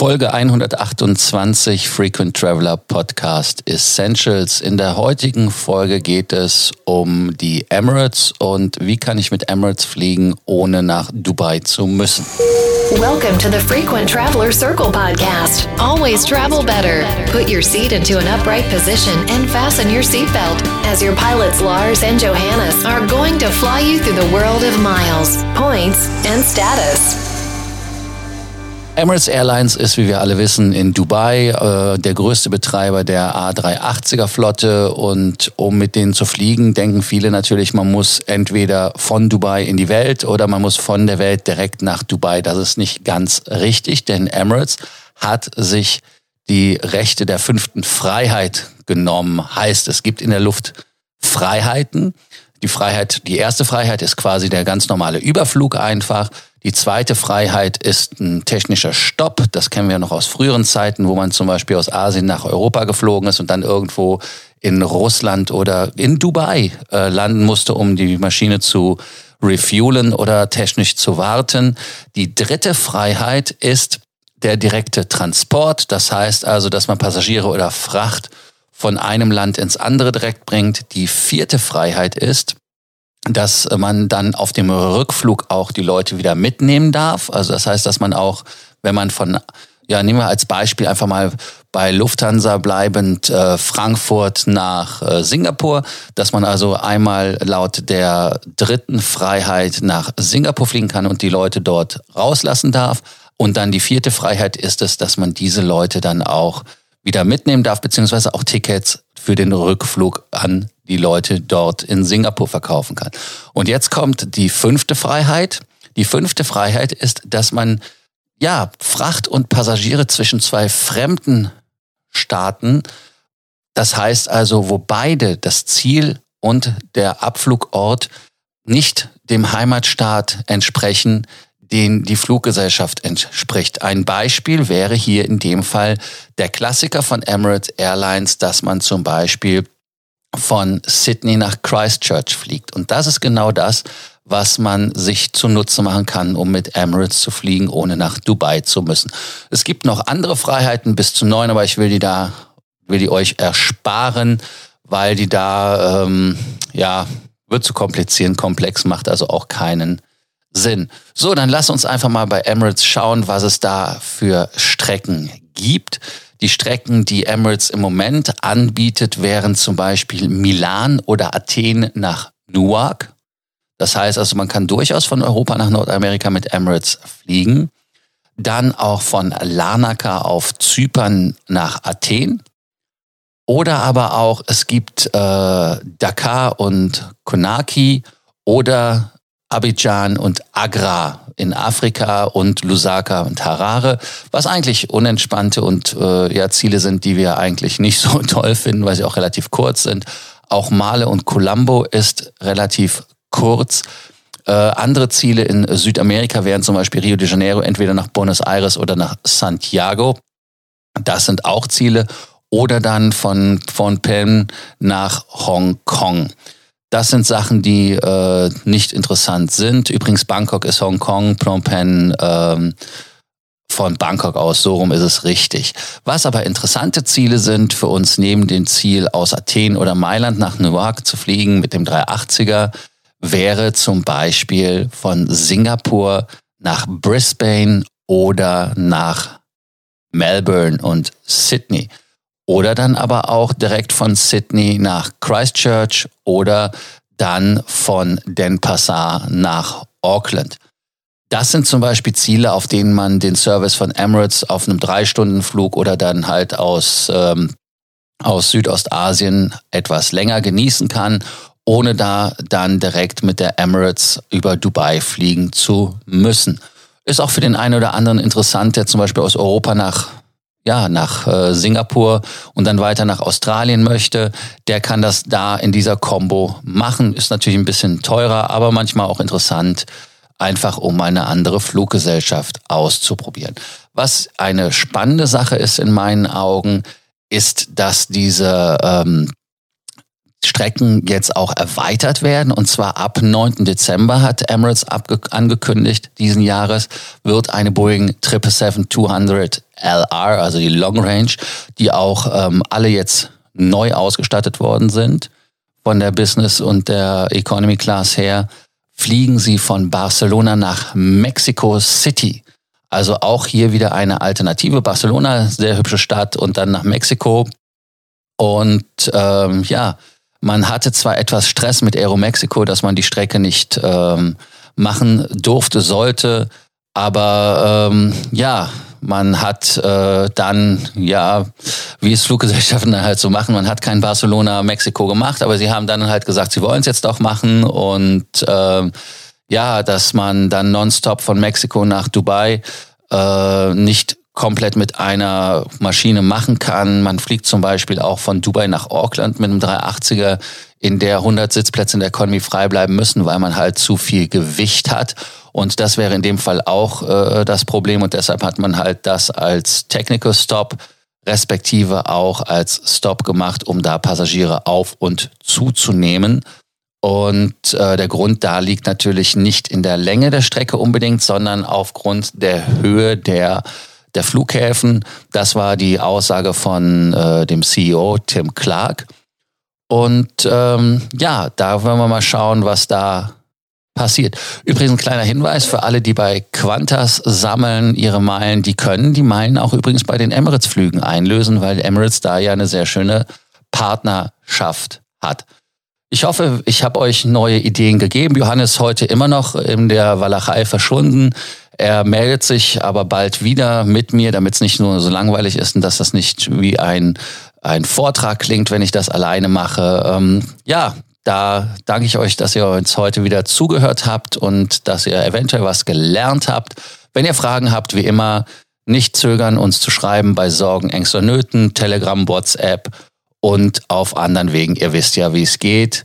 Folge 128 Frequent Traveler Podcast Essentials. In der heutigen Folge geht es um die Emirates und wie kann ich mit Emirates fliegen, ohne nach Dubai zu müssen. Welcome to the Frequent Traveler Circle podcast. Always travel better. Put your seat into an upright position and fasten your seatbelt as your pilots Lars and Johannes are going to fly you through the world of miles, points, and status. Emirates Airlines ist, wie wir alle wissen, in Dubai äh, der größte Betreiber der A380er Flotte und um mit denen zu fliegen, denken viele natürlich, man muss entweder von Dubai in die Welt oder man muss von der Welt direkt nach Dubai. Das ist nicht ganz richtig, denn Emirates hat sich die Rechte der fünften Freiheit genommen. Heißt, es gibt in der Luft Freiheiten. Die Freiheit, die erste Freiheit ist quasi der ganz normale Überflug einfach. Die zweite Freiheit ist ein technischer Stopp. Das kennen wir noch aus früheren Zeiten, wo man zum Beispiel aus Asien nach Europa geflogen ist und dann irgendwo in Russland oder in Dubai äh, landen musste, um die Maschine zu refuelen oder technisch zu warten. Die dritte Freiheit ist der direkte Transport. Das heißt also, dass man Passagiere oder Fracht von einem Land ins andere direkt bringt. Die vierte Freiheit ist, dass man dann auf dem Rückflug auch die Leute wieder mitnehmen darf. Also das heißt, dass man auch, wenn man von, ja, nehmen wir als Beispiel einfach mal bei Lufthansa bleibend äh, Frankfurt nach äh, Singapur, dass man also einmal laut der dritten Freiheit nach Singapur fliegen kann und die Leute dort rauslassen darf. Und dann die vierte Freiheit ist es, dass man diese Leute dann auch wieder mitnehmen darf, beziehungsweise auch Tickets für den Rückflug an die Leute dort in Singapur verkaufen kann. Und jetzt kommt die fünfte Freiheit. Die fünfte Freiheit ist, dass man ja Fracht und Passagiere zwischen zwei fremden Staaten, das heißt also, wo beide das Ziel und der Abflugort nicht dem Heimatstaat entsprechen, den die Fluggesellschaft entspricht. Ein Beispiel wäre hier in dem Fall der Klassiker von Emirates Airlines, dass man zum Beispiel von Sydney nach Christchurch fliegt. Und das ist genau das, was man sich zunutze machen kann, um mit Emirates zu fliegen, ohne nach Dubai zu müssen. Es gibt noch andere Freiheiten bis zu neun, aber ich will die da, will die euch ersparen, weil die da, ähm, ja, wird zu komplizieren, komplex, macht also auch keinen Sinn. So, dann lass uns einfach mal bei Emirates schauen, was es da für Strecken gibt. Die Strecken, die Emirates im Moment anbietet, wären zum Beispiel Milan oder Athen nach Newark. Das heißt also, man kann durchaus von Europa nach Nordamerika mit Emirates fliegen. Dann auch von Larnaca auf Zypern nach Athen. Oder aber auch, es gibt äh, Dakar und Konaki oder Abidjan und Agra in Afrika und Lusaka und Harare, was eigentlich unentspannte und äh, ja Ziele sind, die wir eigentlich nicht so toll finden, weil sie auch relativ kurz sind. Auch Male und Colombo ist relativ kurz. Äh, andere Ziele in Südamerika wären zum Beispiel Rio de Janeiro, entweder nach Buenos Aires oder nach Santiago. Das sind auch Ziele. Oder dann von Phnom Penh nach Hongkong. Das sind Sachen, die äh, nicht interessant sind. Übrigens, Bangkok ist Hongkong, Phnom Penh ähm, von Bangkok aus, so rum ist es richtig. Was aber interessante Ziele sind für uns, neben dem Ziel aus Athen oder Mailand nach Newark zu fliegen mit dem 380er, wäre zum Beispiel von Singapur nach Brisbane oder nach Melbourne und Sydney. Oder dann aber auch direkt von Sydney nach Christchurch oder dann von Denpasar nach Auckland. Das sind zum Beispiel Ziele, auf denen man den Service von Emirates auf einem Drei-Stunden-Flug oder dann halt aus, ähm, aus Südostasien etwas länger genießen kann, ohne da dann direkt mit der Emirates über Dubai fliegen zu müssen. Ist auch für den einen oder anderen interessant, der zum Beispiel aus Europa nach ja, nach äh, Singapur und dann weiter nach Australien möchte, der kann das da in dieser Combo machen. Ist natürlich ein bisschen teurer, aber manchmal auch interessant, einfach um eine andere Fluggesellschaft auszuprobieren. Was eine spannende Sache ist in meinen Augen, ist, dass diese, ähm, Strecken jetzt auch erweitert werden. Und zwar ab 9. Dezember hat Emirates angekündigt, diesen Jahres wird eine Boeing 777-200 LR, also die Long Range, die auch ähm, alle jetzt neu ausgestattet worden sind, von der Business und der Economy Class her, fliegen sie von Barcelona nach Mexico City. Also auch hier wieder eine Alternative. Barcelona, sehr hübsche Stadt und dann nach Mexiko. Und ähm, ja, man hatte zwar etwas Stress mit Aeromexico, dass man die Strecke nicht ähm, machen durfte, sollte, aber ähm, ja, man hat äh, dann, ja, wie es Fluggesellschaften dann halt so machen, man hat kein Barcelona-Mexiko gemacht, aber sie haben dann halt gesagt, sie wollen es jetzt doch machen und äh, ja, dass man dann nonstop von Mexiko nach Dubai äh, nicht komplett mit einer Maschine machen kann. Man fliegt zum Beispiel auch von Dubai nach Auckland mit einem 380er, in der 100 Sitzplätze in der Economy frei bleiben müssen, weil man halt zu viel Gewicht hat. Und das wäre in dem Fall auch äh, das Problem und deshalb hat man halt das als Technical Stop respektive auch als Stop gemacht, um da Passagiere auf und zuzunehmen. Und äh, der Grund da liegt natürlich nicht in der Länge der Strecke unbedingt, sondern aufgrund der Höhe der der Flughäfen. Das war die Aussage von äh, dem CEO Tim Clark. Und ähm, ja, da wollen wir mal schauen, was da passiert. Übrigens ein kleiner Hinweis für alle, die bei Qantas sammeln ihre Meilen, die können die Meilen auch übrigens bei den Emirates-Flügen einlösen, weil Emirates da ja eine sehr schöne Partnerschaft hat. Ich hoffe, ich habe euch neue Ideen gegeben. Johannes heute immer noch in der Walachei verschwunden. Er meldet sich aber bald wieder mit mir, damit es nicht nur so langweilig ist und dass das nicht wie ein, ein Vortrag klingt, wenn ich das alleine mache. Ähm, ja, da danke ich euch, dass ihr uns heute wieder zugehört habt und dass ihr eventuell was gelernt habt. Wenn ihr Fragen habt, wie immer, nicht zögern, uns zu schreiben bei Sorgen, Ängsten, Nöten, Telegram, WhatsApp und auf anderen Wegen. Ihr wisst ja, wie es geht.